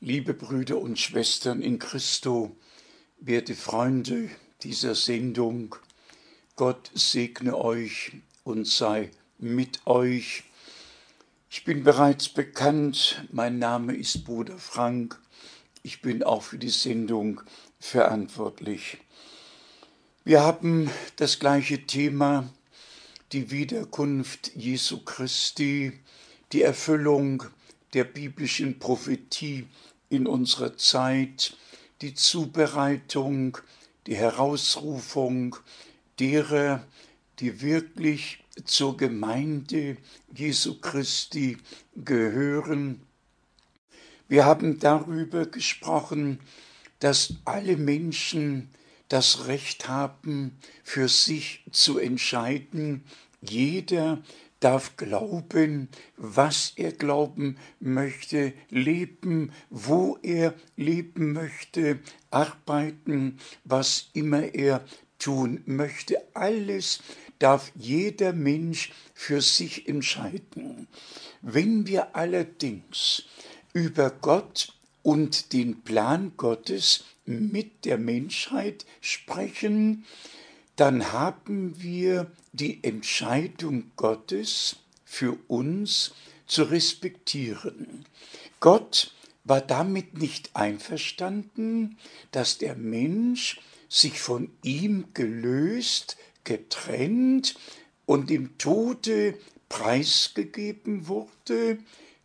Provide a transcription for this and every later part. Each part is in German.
liebe Brüder und Schwestern in Christo, werte Freunde dieser Sendung, Gott segne euch und sei mit euch. Ich bin bereits bekannt, mein Name ist Bruder Frank, ich bin auch für die Sendung verantwortlich. Wir haben das gleiche Thema, die Wiederkunft Jesu Christi, die Erfüllung der biblischen Prophetie in unserer Zeit, die Zubereitung, die Herausrufung derer, die wirklich zur Gemeinde Jesu Christi gehören. Wir haben darüber gesprochen, dass alle Menschen das Recht haben, für sich zu entscheiden. Jeder darf glauben, was er glauben möchte, leben, wo er leben möchte, arbeiten, was immer er tun möchte. Alles darf jeder Mensch für sich entscheiden. Wenn wir allerdings über Gott und den Plan Gottes mit der Menschheit sprechen, dann haben wir die Entscheidung Gottes für uns zu respektieren. Gott war damit nicht einverstanden, dass der Mensch sich von ihm gelöst, getrennt und im Tode preisgegeben wurde.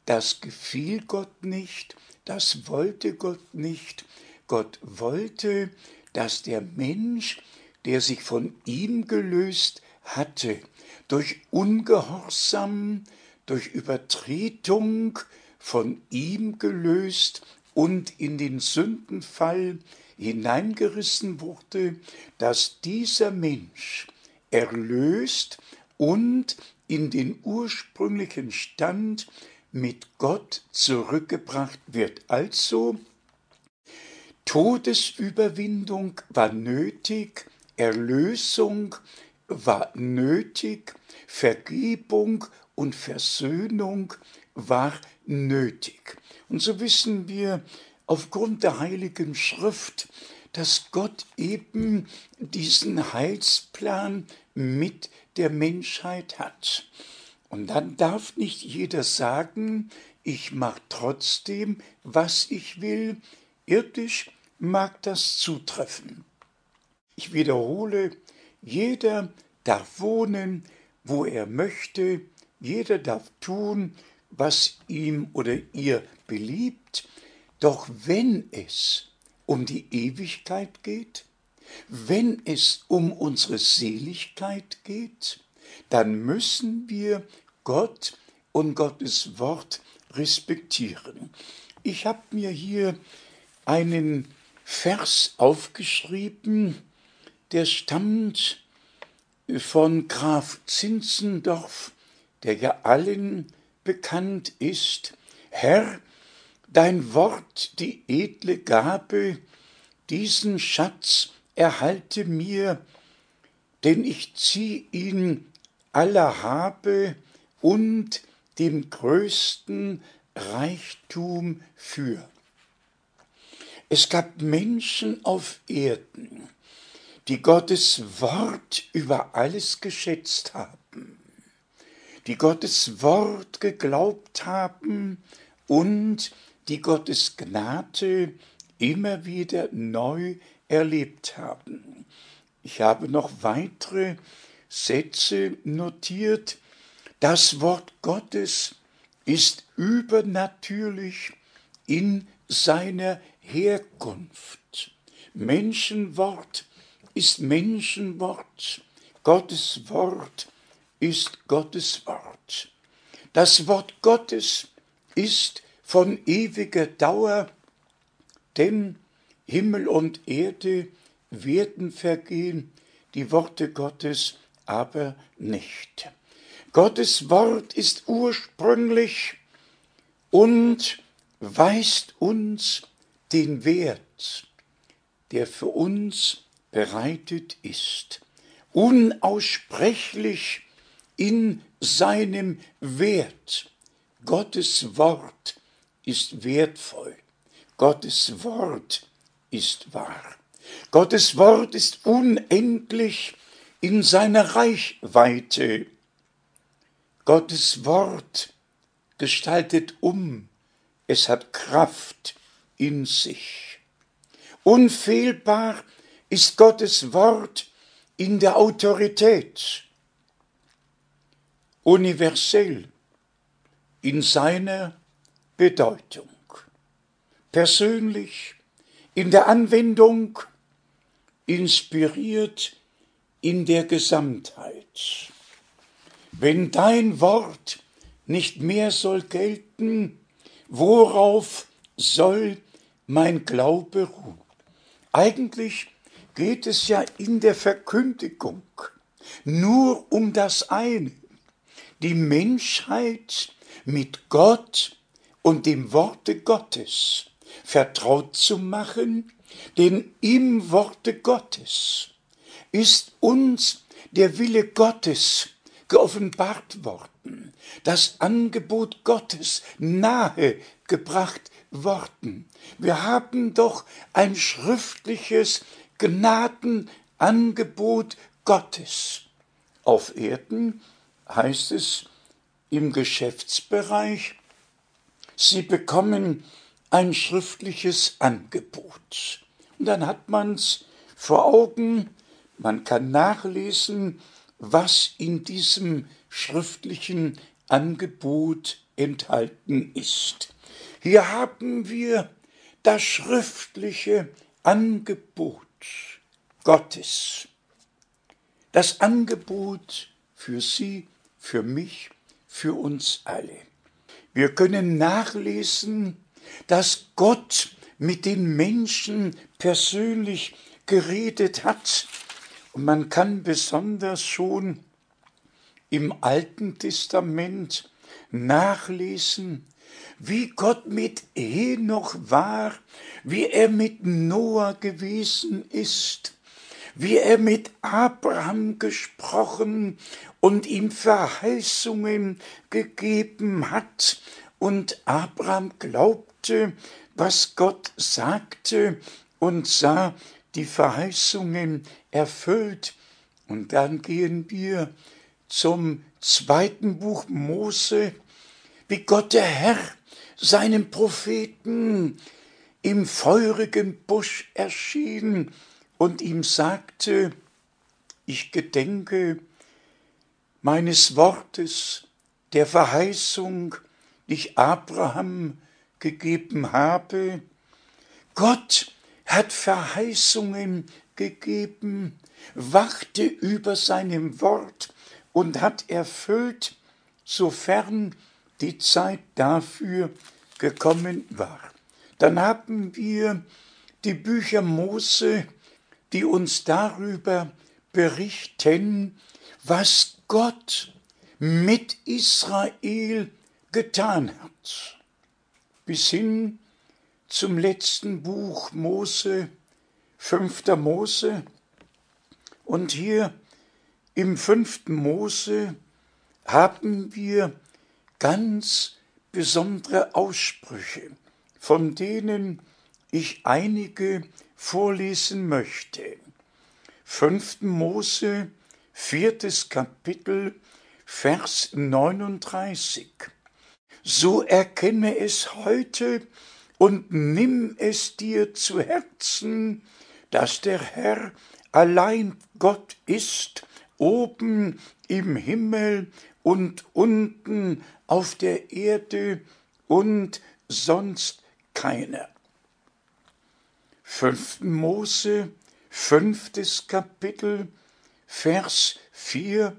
Das gefiel Gott nicht, das wollte Gott nicht. Gott wollte, dass der Mensch der sich von ihm gelöst hatte, durch Ungehorsam, durch Übertretung von ihm gelöst und in den Sündenfall hineingerissen wurde, dass dieser Mensch erlöst und in den ursprünglichen Stand mit Gott zurückgebracht wird. Also Todesüberwindung war nötig, Erlösung war nötig, Vergebung und Versöhnung war nötig. Und so wissen wir aufgrund der heiligen Schrift, dass Gott eben diesen Heilsplan mit der Menschheit hat. Und dann darf nicht jeder sagen, ich mache trotzdem, was ich will. Irdisch mag das zutreffen. Ich wiederhole, jeder darf wohnen, wo er möchte, jeder darf tun, was ihm oder ihr beliebt, doch wenn es um die Ewigkeit geht, wenn es um unsere Seligkeit geht, dann müssen wir Gott und Gottes Wort respektieren. Ich habe mir hier einen Vers aufgeschrieben, der stammt von Graf Zinzendorf, der ja allen bekannt ist. Herr, dein Wort, die edle Gabe, diesen Schatz erhalte mir, denn ich zieh ihn aller Habe und dem größten Reichtum für. Es gab Menschen auf Erden, die Gottes Wort über alles geschätzt haben, die Gottes Wort geglaubt haben und die Gottes Gnade immer wieder neu erlebt haben. Ich habe noch weitere Sätze notiert. Das Wort Gottes ist übernatürlich in seiner Herkunft. Menschenwort ist Menschenwort, Gottes Wort ist Gottes Wort. Das Wort Gottes ist von ewiger Dauer, denn Himmel und Erde werden vergehen, die Worte Gottes aber nicht. Gottes Wort ist ursprünglich und weist uns den Wert, der für uns bereitet ist, unaussprechlich in seinem Wert. Gottes Wort ist wertvoll. Gottes Wort ist wahr. Gottes Wort ist unendlich in seiner Reichweite. Gottes Wort gestaltet um, es hat Kraft in sich. Unfehlbar ist Gottes Wort in der Autorität, universell in seiner Bedeutung, persönlich in der Anwendung, inspiriert in der Gesamtheit. Wenn dein Wort nicht mehr soll gelten, worauf soll mein Glaube ruhen? Eigentlich geht es ja in der Verkündigung nur um das eine, die Menschheit mit Gott und dem Worte Gottes vertraut zu machen, denn im Worte Gottes ist uns der Wille Gottes geoffenbart worden, das Angebot Gottes nahe gebracht worden. Wir haben doch ein schriftliches Gnadenangebot Gottes. Auf Erden heißt es im Geschäftsbereich, Sie bekommen ein schriftliches Angebot. Und dann hat man's vor Augen, man kann nachlesen, was in diesem schriftlichen Angebot enthalten ist. Hier haben wir das schriftliche Angebot Gottes. Das Angebot für Sie, für mich, für uns alle. Wir können nachlesen, dass Gott mit den Menschen persönlich geredet hat. Und man kann besonders schon im Alten Testament nachlesen, wie Gott mit Henoch war, wie er mit Noah gewesen ist, wie er mit Abraham gesprochen und ihm Verheißungen gegeben hat, und Abraham glaubte, was Gott sagte, und sah die Verheißungen erfüllt. Und dann gehen wir zum zweiten Buch Mose, wie Gott der Herr seinem Propheten im feurigen Busch erschien und ihm sagte, ich gedenke meines Wortes, der Verheißung, die ich Abraham gegeben habe. Gott hat Verheißungen gegeben, wachte über seinem Wort und hat erfüllt, sofern die Zeit dafür gekommen war. Dann haben wir die Bücher Mose, die uns darüber berichten, was Gott mit Israel getan hat. Bis hin zum letzten Buch Mose, fünfter Mose. Und hier im fünften Mose haben wir ganz besondere Aussprüche, von denen ich einige vorlesen möchte. 5. Mose, viertes Kapitel, Vers 39. So erkenne es heute und nimm es dir zu Herzen, dass der Herr allein Gott ist, oben im Himmel und unten auf der Erde und sonst keiner. 5. Mose, fünftes Kapitel, Vers 4.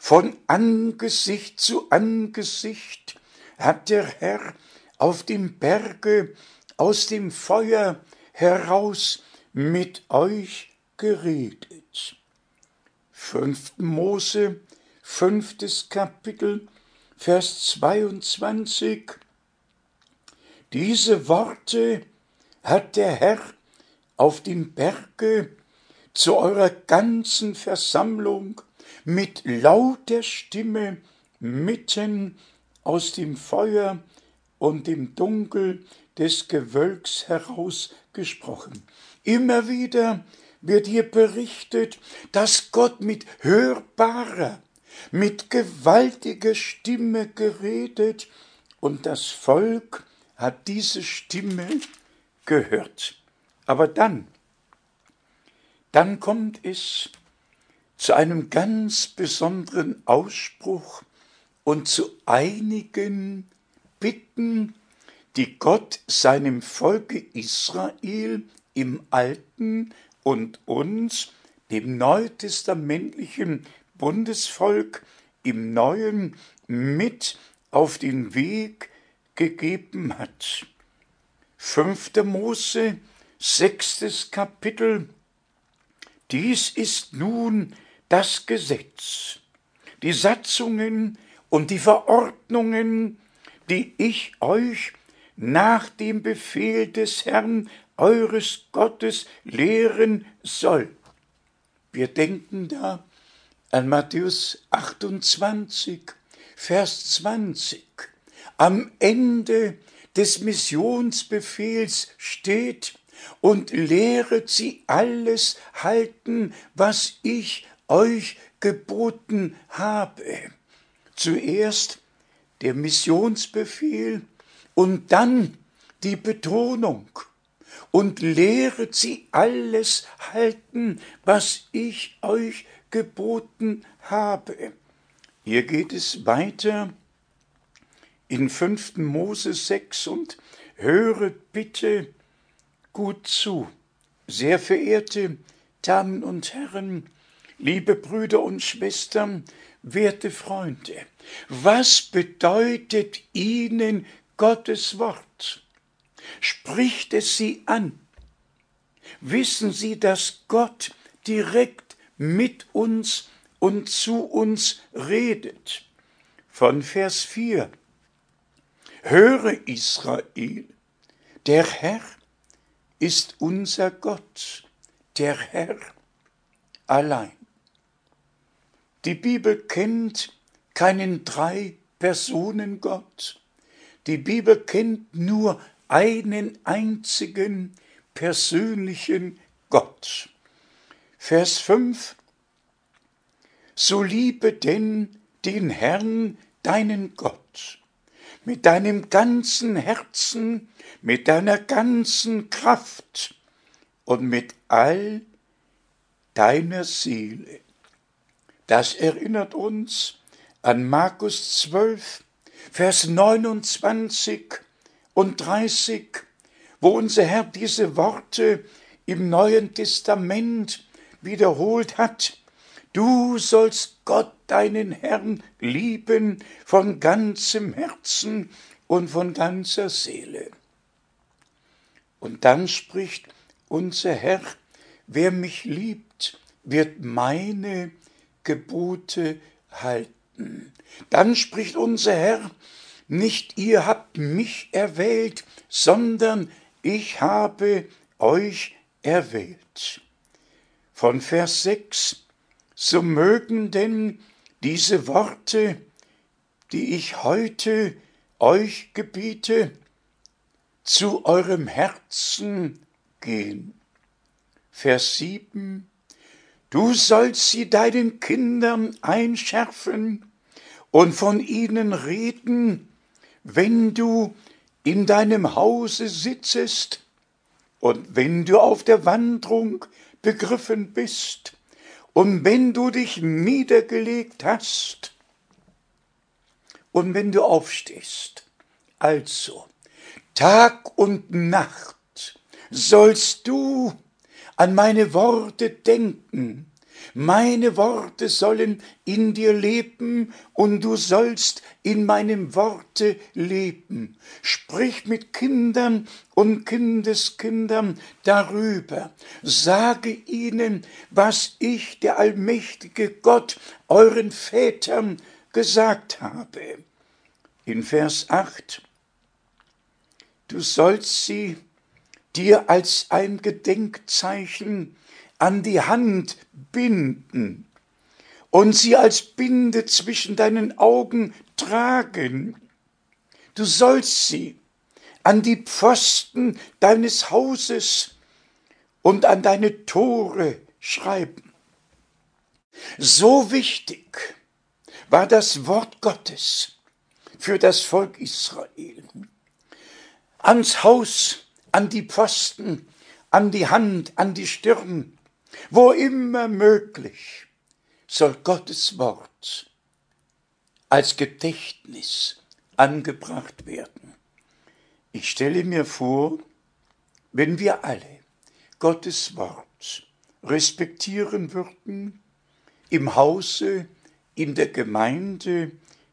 Von Angesicht zu Angesicht hat der Herr auf dem Berge aus dem Feuer heraus mit euch geredet. 5. Mose, fünftes Kapitel, Vers 22. Diese Worte hat der Herr auf dem Berge zu eurer ganzen Versammlung mit lauter Stimme mitten aus dem Feuer und dem Dunkel des Gewölks herausgesprochen. Immer wieder wird hier berichtet, dass Gott mit hörbarer, mit gewaltiger Stimme geredet und das Volk hat diese Stimme gehört. Aber dann, dann kommt es zu einem ganz besonderen Ausspruch und zu einigen Bitten, die Gott seinem Volke Israel im Alten und uns, dem neutestamentlichen Bundesvolk, im Neuen mit auf den Weg gegeben hat. 5. Mose, sechstes Kapitel. Dies ist nun das Gesetz, die Satzungen und die Verordnungen, die ich euch nach dem Befehl des Herrn eures Gottes lehren soll. Wir denken da an Matthäus 28, Vers 20. Am Ende des Missionsbefehls steht, und lehret sie alles halten, was ich euch geboten habe. Zuerst der Missionsbefehl und dann die Betonung und lehret sie alles halten, was ich euch geboten habe. Hier geht es weiter in 5. Mose 6 und höret bitte gut zu, sehr verehrte Damen und Herren, liebe Brüder und Schwestern, werte Freunde, was bedeutet Ihnen Gottes Wort? Spricht es Sie an? Wissen Sie, dass Gott direkt mit uns und zu uns redet? Von Vers 4 Höre Israel, der Herr ist unser Gott, der Herr allein. Die Bibel kennt keinen Drei-Personen-Gott. Die Bibel kennt nur einen einzigen persönlichen Gott. Vers 5 So liebe denn den Herrn, deinen Gott, mit deinem ganzen Herzen, mit deiner ganzen Kraft und mit all deiner Seele. Das erinnert uns an Markus 12, Vers 29 und 30, wo unser Herr diese Worte im Neuen Testament wiederholt hat. Du sollst Gott, deinen Herrn, lieben von ganzem Herzen und von ganzer Seele. Und dann spricht unser Herr, wer mich liebt, wird meine Gebote halten. Dann spricht unser Herr, nicht ihr habt mich erwählt, sondern ich habe euch erwählt. Von Vers 6, so mögen denn diese Worte, die ich heute euch gebiete, zu eurem Herzen gehen. Vers 7, Du sollst sie deinen Kindern einschärfen und von ihnen reden, wenn du in deinem Hause sitzest und wenn du auf der Wanderung begriffen bist und wenn du dich niedergelegt hast und wenn du aufstehst. Also, Tag und Nacht sollst du an meine Worte denken, Meine Worte sollen in dir leben und du sollst in meinem Worte leben. Sprich mit Kindern und Kindeskindern darüber. Sage ihnen, was ich, der allmächtige Gott, euren Vätern gesagt habe. In Vers 8. Du sollst sie dir als ein Gedenkzeichen an die Hand binden und sie als Binde zwischen deinen Augen tragen. Du sollst sie an die Pfosten deines Hauses und an deine Tore schreiben. So wichtig war das Wort Gottes für das Volk Israel. Ans Haus, an die Pfosten, an die Hand, an die Stirn, wo immer möglich soll Gottes Wort als Gedächtnis angebracht werden. Ich stelle mir vor, wenn wir alle Gottes Wort respektieren würden, im Hause, in der Gemeinde,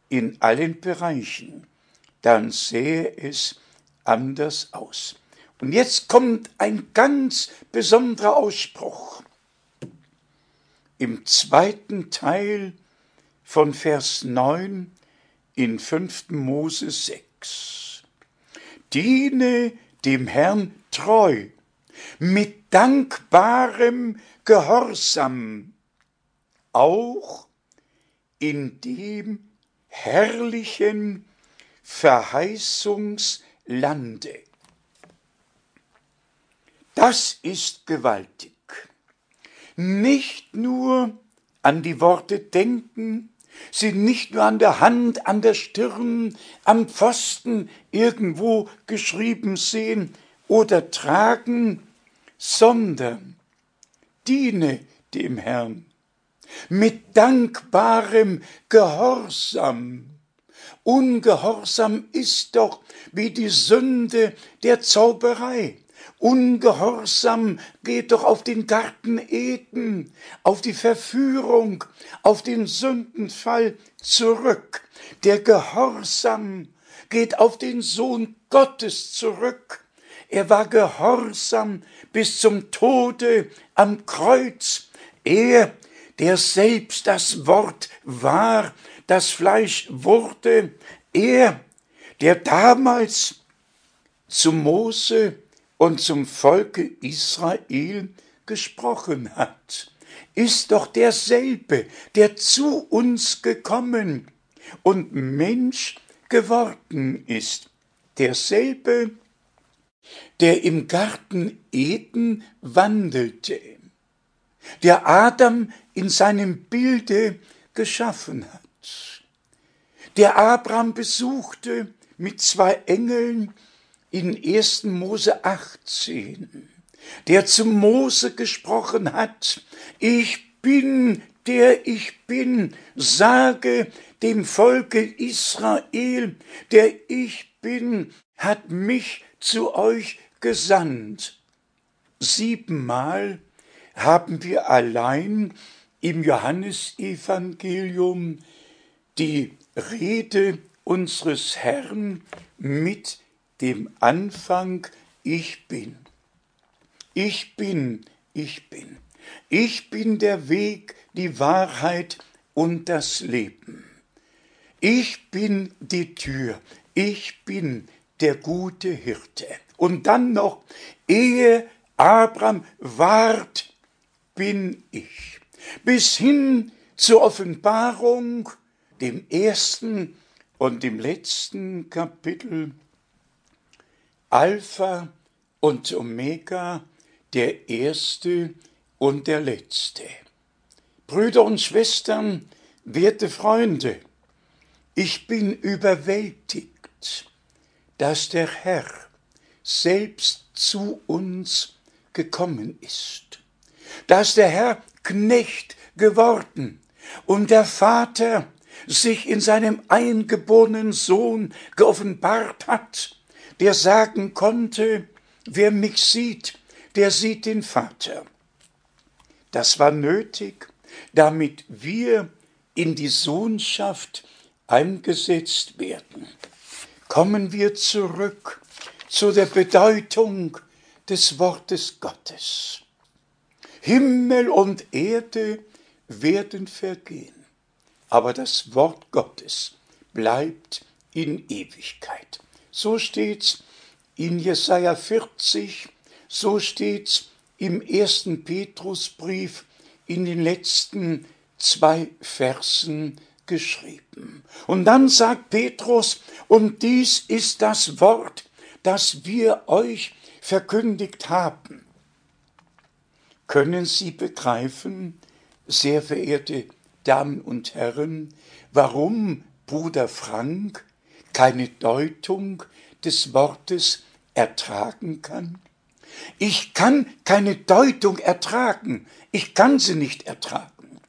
in allen Bereichen, dann sähe es anders aus. Und jetzt kommt ein ganz besonderer Ausspruch im zweiten Teil von Vers 9 in 5. Mose 6. Diene dem Herrn treu, mit dankbarem Gehorsam, auch in dem herrlichen Verheißungslande. Das ist gewaltig nicht nur an die Worte denken, sie nicht nur an der Hand, an der Stirn, am Pfosten irgendwo geschrieben sehen oder tragen, sondern diene dem Herrn mit dankbarem Gehorsam. Ungehorsam ist doch wie die Sünde der Zauberei. Ungehorsam geht doch auf den Garten Eden, auf die Verführung, auf den Sündenfall zurück. Der Gehorsam geht auf den Sohn Gottes zurück. Er war gehorsam bis zum Tode am Kreuz. Er, der selbst das Wort war, das Fleisch wurde, er, der damals zu Mose und zum Volke Israel gesprochen hat, ist doch derselbe, der zu uns gekommen und Mensch geworden ist, derselbe, der im Garten Eden wandelte, der Adam in seinem Bilde geschaffen hat, der Abraham besuchte mit zwei Engeln in 1. Mose 18, der zu Mose gesprochen hat, ich bin, der ich bin, sage dem Volke Israel, der ich bin, hat mich zu euch gesandt. Siebenmal haben wir allein im Johannesevangelium die Rede unseres Herrn mit dem Anfang Ich bin. Ich bin, ich bin. Ich bin der Weg, die Wahrheit und das Leben. Ich bin die Tür. Ich bin der gute Hirte. Und dann noch, ehe Abraham ward, bin ich. Bis hin zur Offenbarung, dem ersten und dem letzten Kapitel Alpha und Omega, der Erste und der Letzte. Brüder und Schwestern, werte Freunde, ich bin überwältigt, dass der Herr selbst zu uns gekommen ist, dass der Herr Knecht geworden und der Vater sich in seinem eingeborenen Sohn geoffenbart hat, der sagen konnte, wer mich sieht, der sieht den Vater. Das war nötig, damit wir in die Sohnschaft eingesetzt werden. Kommen wir zurück zu der Bedeutung des Wortes Gottes. Himmel und Erde werden vergehen, aber das Wort Gottes bleibt in Ewigkeit. So steht's in Jesaja 40, so steht's im ersten Petrusbrief in den letzten zwei Versen geschrieben. Und dann sagt Petrus, und dies ist das Wort, das wir euch verkündigt haben. Können Sie begreifen, sehr verehrte Damen und Herren, warum Bruder Frank keine Deutung des Wortes ertragen kann? Ich kann keine Deutung ertragen, ich kann sie nicht ertragen.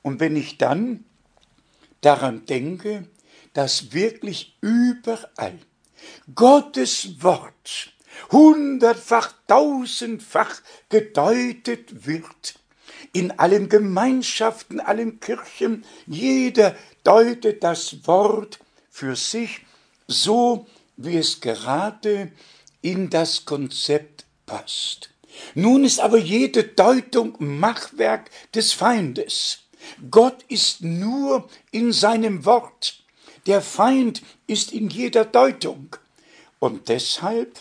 Und wenn ich dann daran denke, dass wirklich überall Gottes Wort hundertfach, tausendfach gedeutet wird, in allen Gemeinschaften, allen Kirchen, jeder deutet das Wort für sich so, wie es gerade in das Konzept passt. Nun ist aber jede Deutung Machwerk des Feindes. Gott ist nur in seinem Wort. Der Feind ist in jeder Deutung. Und deshalb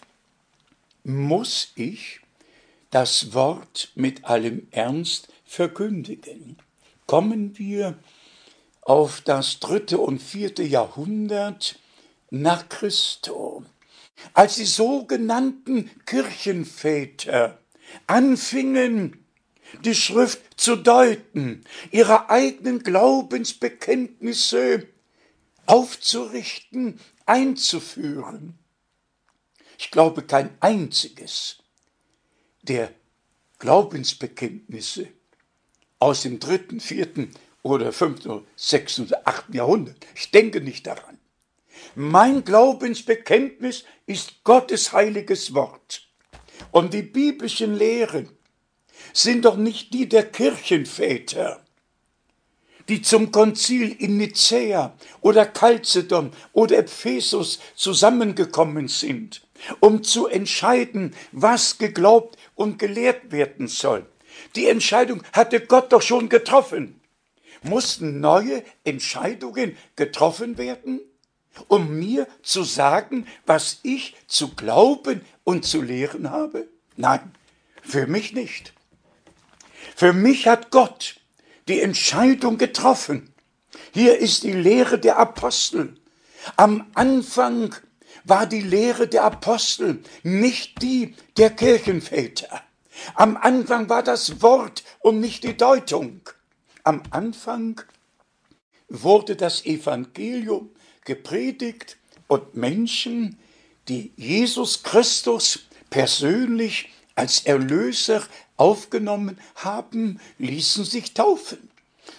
muss ich das Wort mit allem Ernst verkündigen. Kommen wir auf das dritte und vierte Jahrhundert nach Christo, als die sogenannten Kirchenväter anfingen, die Schrift zu deuten, ihre eigenen Glaubensbekenntnisse aufzurichten, einzuführen. Ich glaube kein einziges der Glaubensbekenntnisse aus dem dritten, vierten oder fünften sechsten oder achten Jahrhundert. Ich denke nicht daran. Mein Glaubensbekenntnis ist Gottes heiliges Wort. Und die biblischen Lehren sind doch nicht die der Kirchenväter, die zum Konzil in Nicäa oder Chalcedon oder Ephesus zusammengekommen sind, um zu entscheiden, was geglaubt und gelehrt werden soll. Die Entscheidung hatte Gott doch schon getroffen. Mussten neue Entscheidungen getroffen werden, um mir zu sagen, was ich zu glauben und zu lehren habe? Nein, für mich nicht. Für mich hat Gott die Entscheidung getroffen. Hier ist die Lehre der Apostel. Am Anfang war die Lehre der Apostel nicht die der Kirchenväter. Am Anfang war das Wort und nicht die Deutung. Am Anfang wurde das Evangelium gepredigt und Menschen, die Jesus Christus persönlich als Erlöser aufgenommen haben, ließen sich taufen.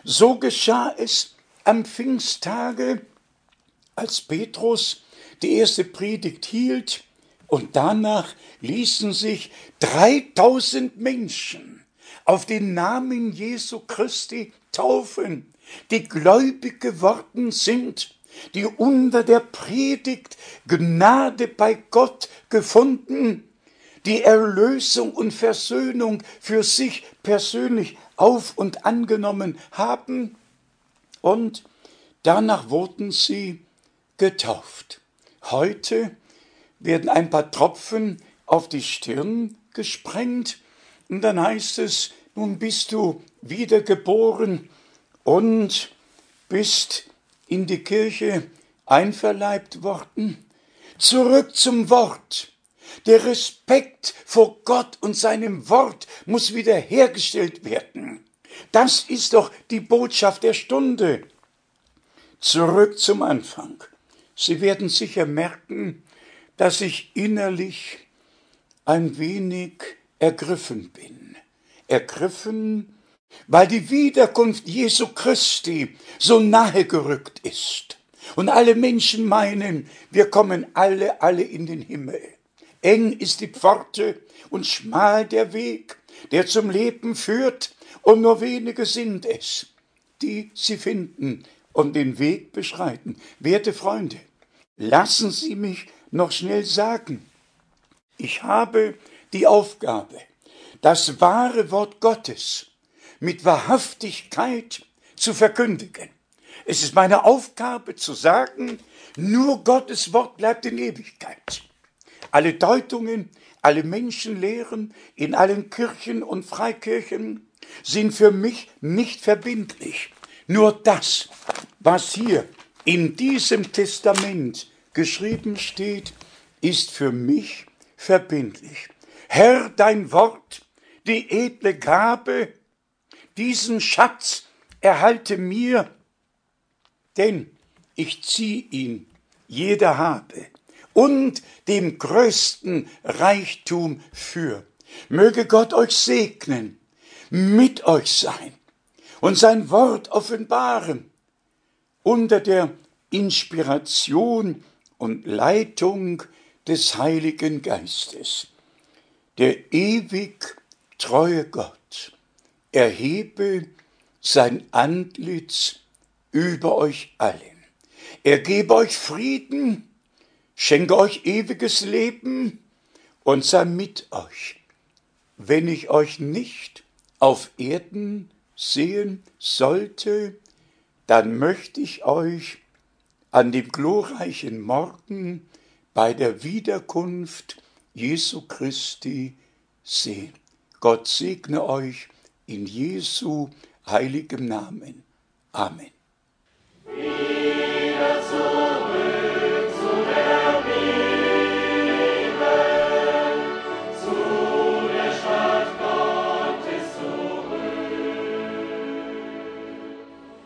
So geschah es am Pfingsttage, als Petrus die erste Predigt hielt, und danach ließen sich 3000 Menschen auf den Namen Jesu Christi taufen, die gläubig geworden sind, die unter der Predigt Gnade bei Gott gefunden die Erlösung und Versöhnung für sich persönlich auf und angenommen haben und danach wurden sie getauft. Heute werden ein paar Tropfen auf die Stirn gesprengt und dann heißt es, nun bist du wiedergeboren und bist in die Kirche einverleibt worden. Zurück zum Wort. Der Respekt vor Gott und seinem Wort muss wiederhergestellt werden. Das ist doch die Botschaft der Stunde. Zurück zum Anfang. Sie werden sicher merken, dass ich innerlich ein wenig ergriffen bin. Ergriffen, weil die Wiederkunft Jesu Christi so nahe gerückt ist. Und alle Menschen meinen, wir kommen alle, alle in den Himmel. Eng ist die Pforte und schmal der Weg, der zum Leben führt, und nur wenige sind es, die sie finden und den Weg beschreiten. Werte Freunde, lassen Sie mich noch schnell sagen, ich habe die Aufgabe, das wahre Wort Gottes mit Wahrhaftigkeit zu verkündigen. Es ist meine Aufgabe zu sagen, nur Gottes Wort bleibt in Ewigkeit. Alle Deutungen, alle Menschenlehren in allen Kirchen und Freikirchen sind für mich nicht verbindlich. Nur das, was hier in diesem Testament geschrieben steht, ist für mich verbindlich. Herr, dein Wort, die edle Gabe, diesen Schatz erhalte mir, denn ich zieh ihn, jeder habe, und dem größten Reichtum für. Möge Gott euch segnen, mit euch sein und sein Wort offenbaren unter der Inspiration und Leitung des Heiligen Geistes. Der ewig treue Gott erhebe sein Antlitz über euch allen. Er gebe euch Frieden, schenke euch ewiges Leben und sei mit euch. Wenn ich euch nicht auf Erden sehen sollte, dann möchte ich euch an dem glorreichen Morgen bei der Wiederkunft Jesu Christi sehen. Gott segne euch in Jesu heiligem Namen. Amen.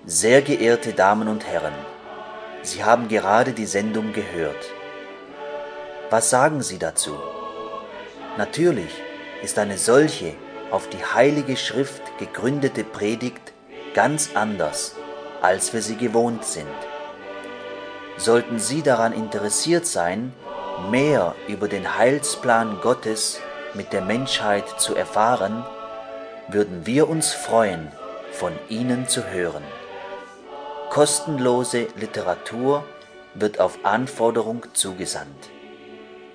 Sehr geehrte Damen und Herren, Sie haben gerade die Sendung gehört. Was sagen Sie dazu? Natürlich ist eine solche auf die Heilige Schrift gegründete Predigt ganz anders, als wir sie gewohnt sind. Sollten Sie daran interessiert sein, mehr über den Heilsplan Gottes mit der Menschheit zu erfahren, würden wir uns freuen, von Ihnen zu hören. Kostenlose Literatur wird auf Anforderung zugesandt.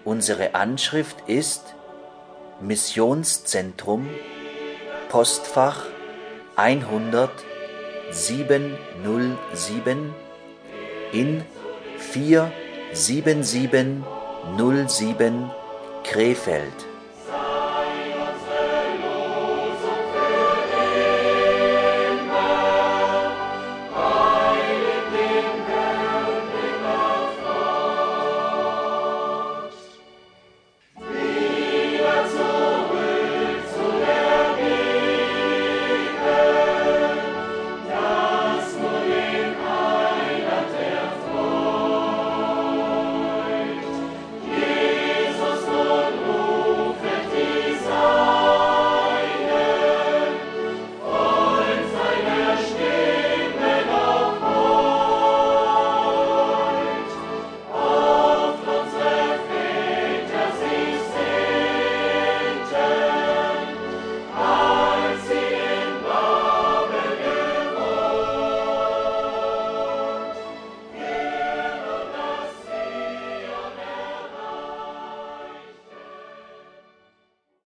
Unsere Anschrift ist Missionszentrum Postfach 100 707 in 47707 Krefeld